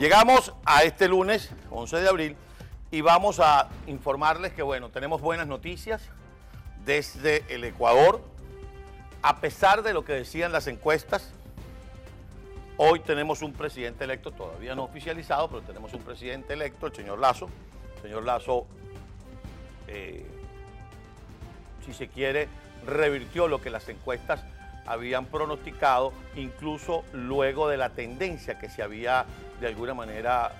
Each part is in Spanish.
Llegamos a este lunes, 11 de abril, y vamos a informarles que, bueno, tenemos buenas noticias desde el Ecuador. A pesar de lo que decían las encuestas, hoy tenemos un presidente electo, todavía no oficializado, pero tenemos un presidente electo, el señor Lazo. El señor Lazo, eh, si se quiere, revirtió lo que las encuestas habían pronosticado, incluso luego de la tendencia que se había de alguna manera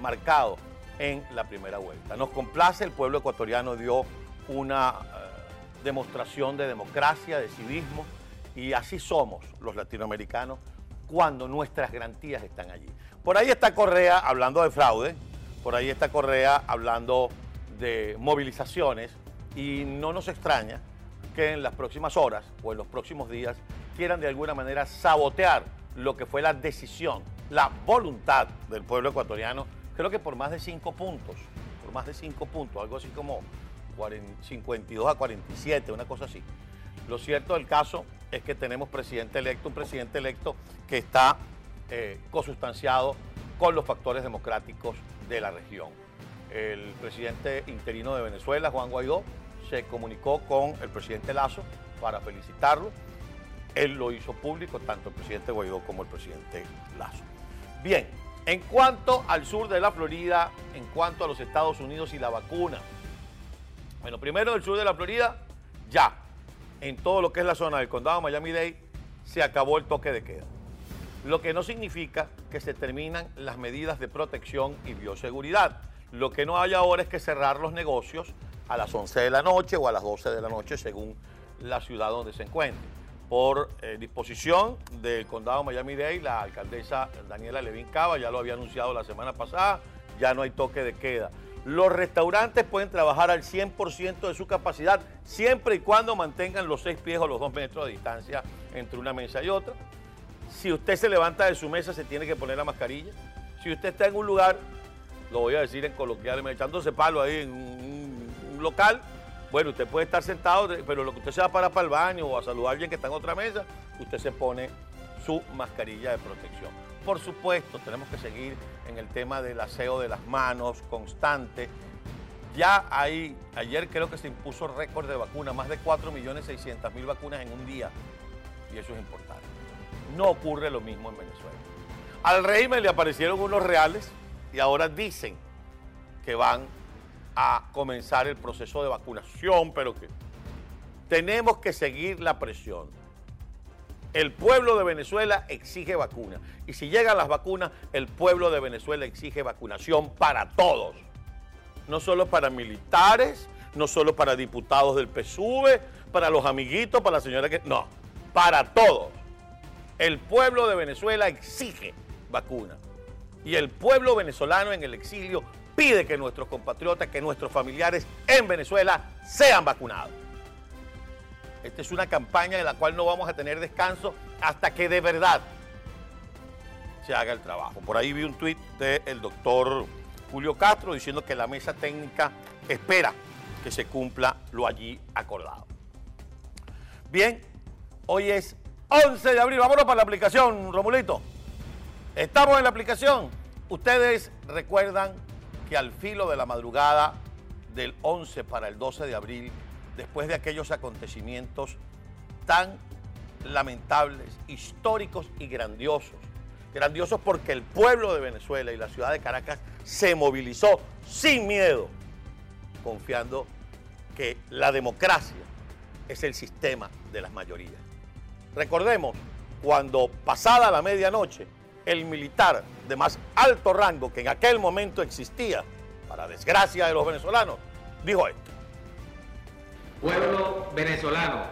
marcado en la primera vuelta. Nos complace, el pueblo ecuatoriano dio una eh, demostración de democracia, de civismo, y así somos los latinoamericanos cuando nuestras garantías están allí. Por ahí está Correa hablando de fraude, por ahí está Correa hablando de movilizaciones, y no nos extraña que en las próximas horas o en los próximos días quieran de alguna manera sabotear lo que fue la decisión, la voluntad del pueblo ecuatoriano, creo que por más de cinco puntos, por más de cinco puntos, algo así como 52 a 47, una cosa así. Lo cierto del caso es que tenemos presidente electo, un presidente electo que está eh, consustanciado con los factores democráticos de la región. El presidente interino de Venezuela, Juan Guaidó, se comunicó con el presidente Lazo para felicitarlo. Él lo hizo público, tanto el presidente Guaidó como el presidente Lazo. Bien, en cuanto al sur de la Florida, en cuanto a los Estados Unidos y la vacuna. Bueno, primero del sur de la Florida, ya, en todo lo que es la zona del condado Miami-Dade, se acabó el toque de queda. Lo que no significa que se terminan las medidas de protección y bioseguridad. Lo que no hay ahora es que cerrar los negocios a las 11 de la noche o a las 12 de la noche según la ciudad donde se encuentre. Por eh, disposición del condado Miami-Dade, la alcaldesa Daniela Levin Cava ya lo había anunciado la semana pasada, ya no hay toque de queda. Los restaurantes pueden trabajar al 100% de su capacidad siempre y cuando mantengan los 6 pies o los 2 metros de distancia entre una mesa y otra. Si usted se levanta de su mesa se tiene que poner la mascarilla. Si usted está en un lugar, lo voy a decir en coloquial, echándose palo ahí en un local, bueno, usted puede estar sentado, pero lo que usted se va para para el baño o a saludar a alguien que está en otra mesa, usted se pone su mascarilla de protección. Por supuesto, tenemos que seguir en el tema del aseo de las manos constante. Ya hay, ayer creo que se impuso récord de vacunas, más de 4.600.000 vacunas en un día. Y eso es importante. No ocurre lo mismo en Venezuela. Al régimen le aparecieron unos reales y ahora dicen que van a comenzar el proceso de vacunación, pero que tenemos que seguir la presión. El pueblo de Venezuela exige vacuna. Y si llegan las vacunas, el pueblo de Venezuela exige vacunación para todos. No solo para militares, no solo para diputados del PSUV, para los amiguitos, para la señora que... No, para todos. El pueblo de Venezuela exige vacuna. Y el pueblo venezolano en el exilio pide que nuestros compatriotas, que nuestros familiares en Venezuela sean vacunados. Esta es una campaña de la cual no vamos a tener descanso hasta que de verdad se haga el trabajo. Por ahí vi un tuit del doctor Julio Castro diciendo que la mesa técnica espera que se cumpla lo allí acordado. Bien, hoy es 11 de abril, vámonos para la aplicación, Romulito. Estamos en la aplicación. Ustedes recuerdan que al filo de la madrugada del 11 para el 12 de abril, después de aquellos acontecimientos tan lamentables, históricos y grandiosos, grandiosos porque el pueblo de Venezuela y la ciudad de Caracas se movilizó sin miedo, confiando que la democracia es el sistema de las mayorías. Recordemos, cuando pasada la medianoche, el militar de más alto rango que en aquel momento existía, para desgracia de los venezolanos, dijo esto. Pueblo venezolano,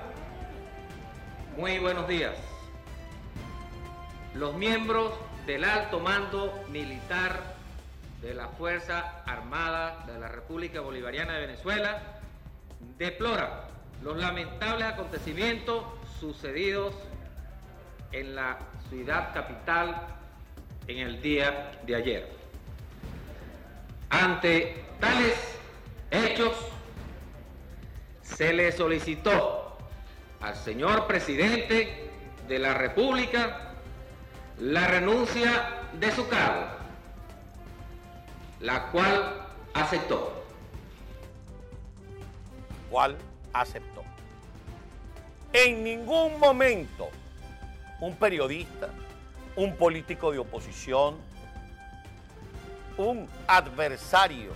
muy buenos días. Los miembros del alto mando militar de la Fuerza Armada de la República Bolivariana de Venezuela deploran los lamentables acontecimientos sucedidos en la ciudad capital en el día de ayer. Ante tales hechos, se le solicitó al señor presidente de la República la renuncia de su cargo la cual aceptó. ¿Cuál aceptó? En ningún momento un periodista, un político de oposición, un adversario,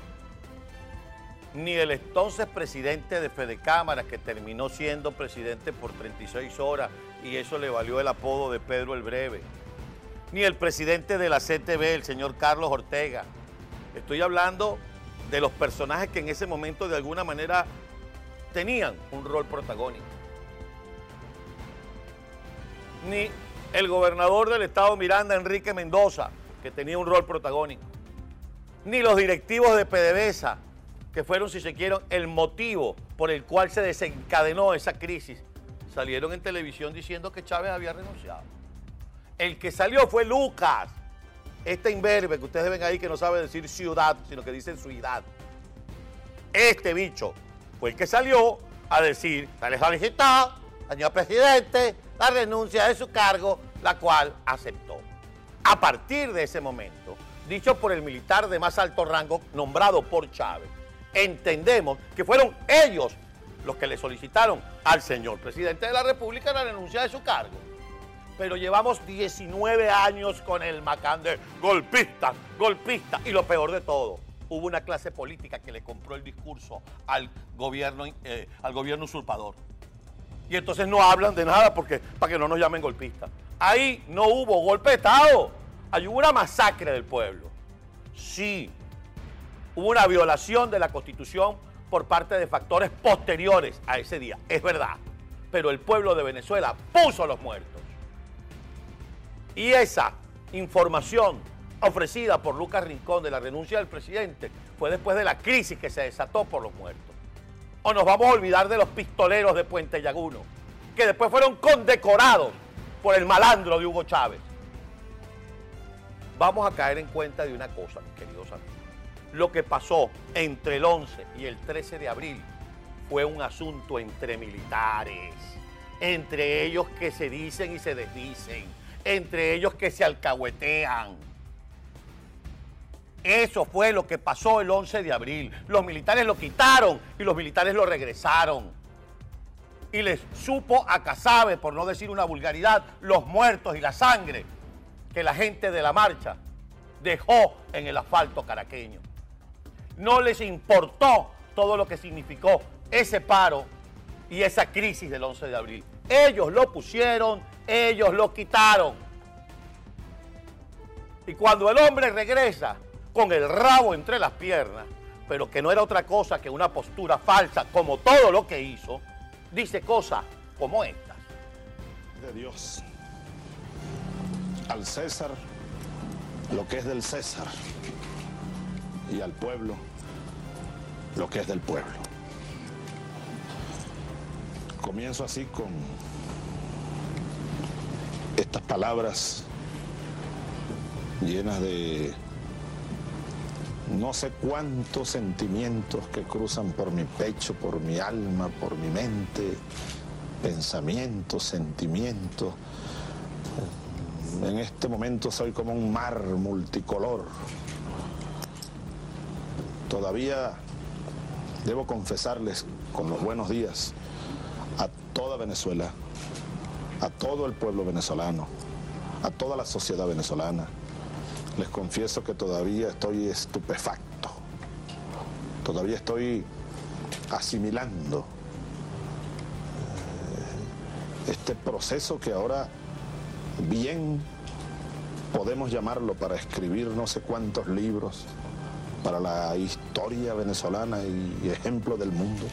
ni el entonces presidente de Fede Cámara, que terminó siendo presidente por 36 horas y eso le valió el apodo de Pedro el Breve, ni el presidente de la CTV, el señor Carlos Ortega. Estoy hablando de los personajes que en ese momento de alguna manera tenían un rol protagónico. Ni el gobernador del estado Miranda, Enrique Mendoza, que tenía un rol protagónico. Ni los directivos de PDVSA, que fueron, si se quieren, el motivo por el cual se desencadenó esa crisis, salieron en televisión diciendo que Chávez había renunciado. El que salió fue Lucas, este imberbe que ustedes ven ahí que no sabe decir ciudad, sino que dice ciudad. Este bicho fue el que salió a decir, se les solicitó, señor presidente, la renuncia de su cargo, la cual aceptó. A partir de ese momento, dicho por el militar de más alto rango nombrado por Chávez, entendemos que fueron ellos los que le solicitaron al señor presidente de la República la renuncia de su cargo. Pero llevamos 19 años con el macán de golpista, golpista, y lo peor de todo, hubo una clase política que le compró el discurso al gobierno, eh, al gobierno usurpador. Y entonces no hablan de nada porque, para que no nos llamen golpistas. Ahí no hubo golpe de Estado. Ahí hubo una masacre del pueblo. Sí, hubo una violación de la Constitución por parte de factores posteriores a ese día. Es verdad. Pero el pueblo de Venezuela puso los muertos. Y esa información ofrecida por Lucas Rincón de la renuncia del presidente fue después de la crisis que se desató por los muertos. O nos vamos a olvidar de los pistoleros de Puente Llaguno, que después fueron condecorados por el malandro de Hugo Chávez. Vamos a caer en cuenta de una cosa, queridos amigos. Lo que pasó entre el 11 y el 13 de abril fue un asunto entre militares, entre ellos que se dicen y se desdicen, entre ellos que se alcahuetean eso fue lo que pasó el 11 de abril. Los militares lo quitaron y los militares lo regresaron. Y les supo a Casabe, por no decir una vulgaridad, los muertos y la sangre que la gente de la marcha dejó en el asfalto caraqueño. No les importó todo lo que significó ese paro y esa crisis del 11 de abril. Ellos lo pusieron, ellos lo quitaron. Y cuando el hombre regresa, con el rabo entre las piernas, pero que no era otra cosa que una postura falsa, como todo lo que hizo, dice cosas como estas. De Dios. Al César lo que es del César y al pueblo lo que es del pueblo. Comienzo así con estas palabras llenas de no sé cuántos sentimientos que cruzan por mi pecho, por mi alma, por mi mente, pensamientos, sentimientos. En este momento soy como un mar multicolor. Todavía debo confesarles con los buenos días a toda Venezuela, a todo el pueblo venezolano, a toda la sociedad venezolana les confieso que todavía estoy estupefacto. Todavía estoy asimilando eh, este proceso que ahora bien podemos llamarlo para escribir no sé cuántos libros para la historia venezolana y ejemplo del mundo.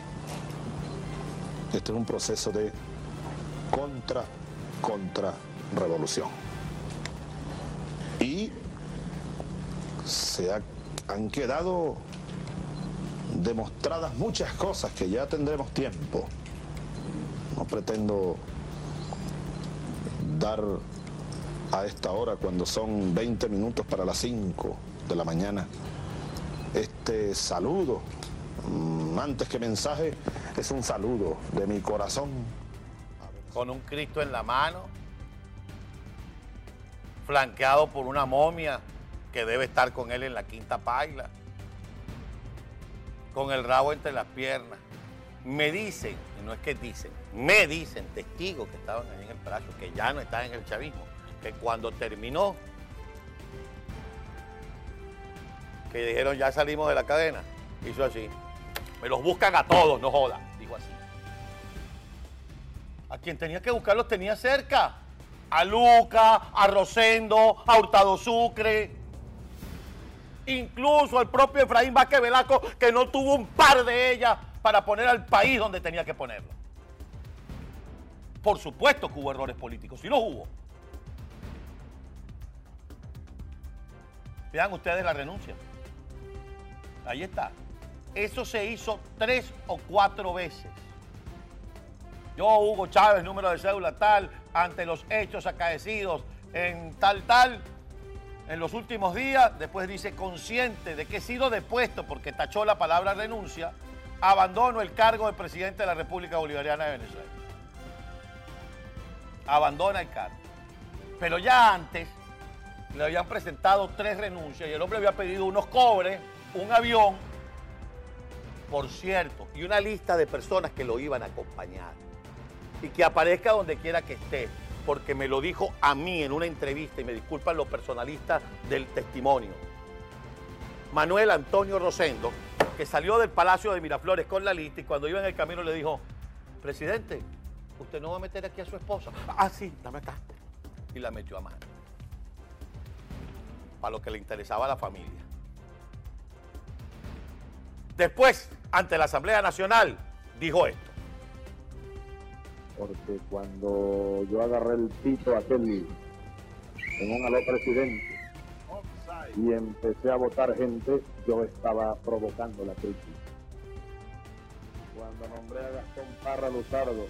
Este es un proceso de contra, contra revolución. Y se han quedado demostradas muchas cosas que ya tendremos tiempo. No pretendo dar a esta hora, cuando son 20 minutos para las 5 de la mañana, este saludo. Mm, antes que mensaje, es un saludo de mi corazón. Con un Cristo en la mano, flanqueado por una momia que debe estar con él en la quinta paila. con el rabo entre las piernas. Me dicen, y no es que dicen, me dicen testigos que estaban ahí en el palacio, que ya no están en el chavismo, que cuando terminó, que dijeron ya salimos de la cadena, hizo así. Me los buscan a todos, no joda, dijo así. A quien tenía que buscarlos tenía cerca. A Luca, a Rosendo, a Hurtado Sucre. Incluso al propio Efraín Vázquez Velasco, que no tuvo un par de ellas para poner al país donde tenía que ponerlo. Por supuesto que hubo errores políticos, sí los hubo. Vean ustedes la renuncia. Ahí está. Eso se hizo tres o cuatro veces. Yo, Hugo Chávez, número de cédula tal, ante los hechos acaecidos en tal, tal, en los últimos días, después dice consciente de que he sido depuesto porque tachó la palabra renuncia, abandono el cargo de presidente de la República Bolivariana de Venezuela. Abandona el cargo. Pero ya antes le habían presentado tres renuncias y el hombre había pedido unos cobres, un avión, por cierto, y una lista de personas que lo iban a acompañar. Y que aparezca donde quiera que esté, porque me lo dijo a mí en una entrevista, y me disculpan los personalistas del testimonio. Manuel Antonio Rosendo, que salió del Palacio de Miraflores con la lista y cuando iba en el camino le dijo, presidente, usted no va a meter aquí a su esposa. Ah, sí, dame acá. Y la metió a mano. Para lo que le interesaba a la familia. Después, ante la Asamblea Nacional, dijo esto. Porque cuando yo agarré el pito aquel en un aló presidente y empecé a votar gente, yo estaba provocando la crisis. Cuando nombré a Gastón Parra Luzardo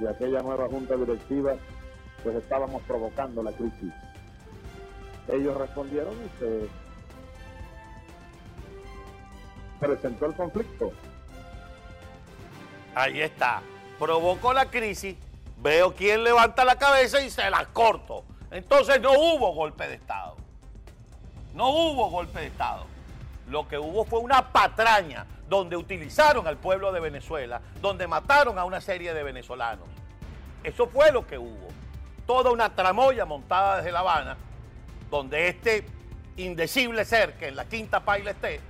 y aquella nueva junta directiva, pues estábamos provocando la crisis. Ellos respondieron y se presentó el conflicto. Ahí está. Provocó la crisis, veo quién levanta la cabeza y se la corto. Entonces no hubo golpe de Estado. No hubo golpe de Estado. Lo que hubo fue una patraña donde utilizaron al pueblo de Venezuela, donde mataron a una serie de venezolanos. Eso fue lo que hubo. Toda una tramoya montada desde La Habana, donde este indecible ser que en la quinta paila esté,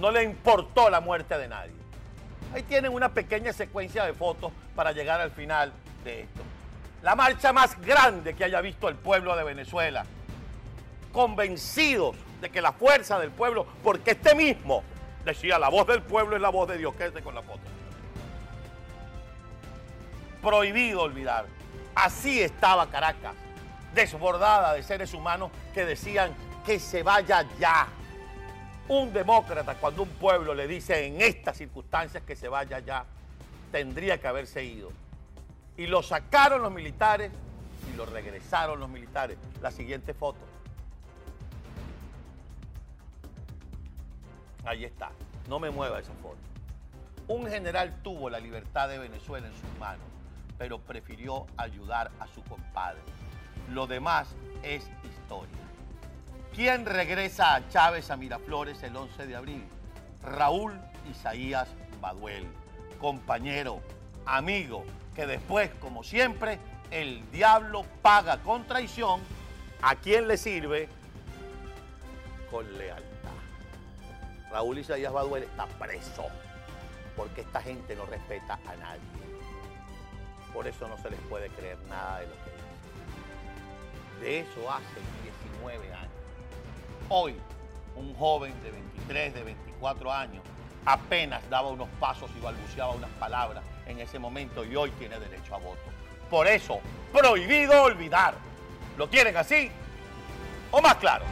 no le importó la muerte de nadie. Ahí tienen una pequeña secuencia de fotos para llegar al final de esto. La marcha más grande que haya visto el pueblo de Venezuela. Convencidos de que la fuerza del pueblo, porque este mismo decía, la voz del pueblo es la voz de Dios, quédate con la foto. Prohibido olvidar. Así estaba Caracas, desbordada de seres humanos que decían que se vaya ya. Un demócrata, cuando un pueblo le dice en estas circunstancias que se vaya ya, tendría que haberse ido. Y lo sacaron los militares y lo regresaron los militares. La siguiente foto. Ahí está. No me mueva esa foto. Un general tuvo la libertad de Venezuela en sus manos, pero prefirió ayudar a su compadre. Lo demás es historia. ¿Quién regresa a Chávez a Miraflores el 11 de abril? Raúl Isaías Baduel, compañero, amigo, que después, como siempre, el diablo paga con traición. ¿A quién le sirve? Con lealtad. Raúl Isaías Baduel está preso porque esta gente no respeta a nadie. Por eso no se les puede creer nada de lo que dicen. De eso hace 19 años. Hoy, un joven de 23, de 24 años, apenas daba unos pasos y balbuceaba unas palabras en ese momento y hoy tiene derecho a voto. Por eso, prohibido olvidar. ¿Lo quieren así o más claro?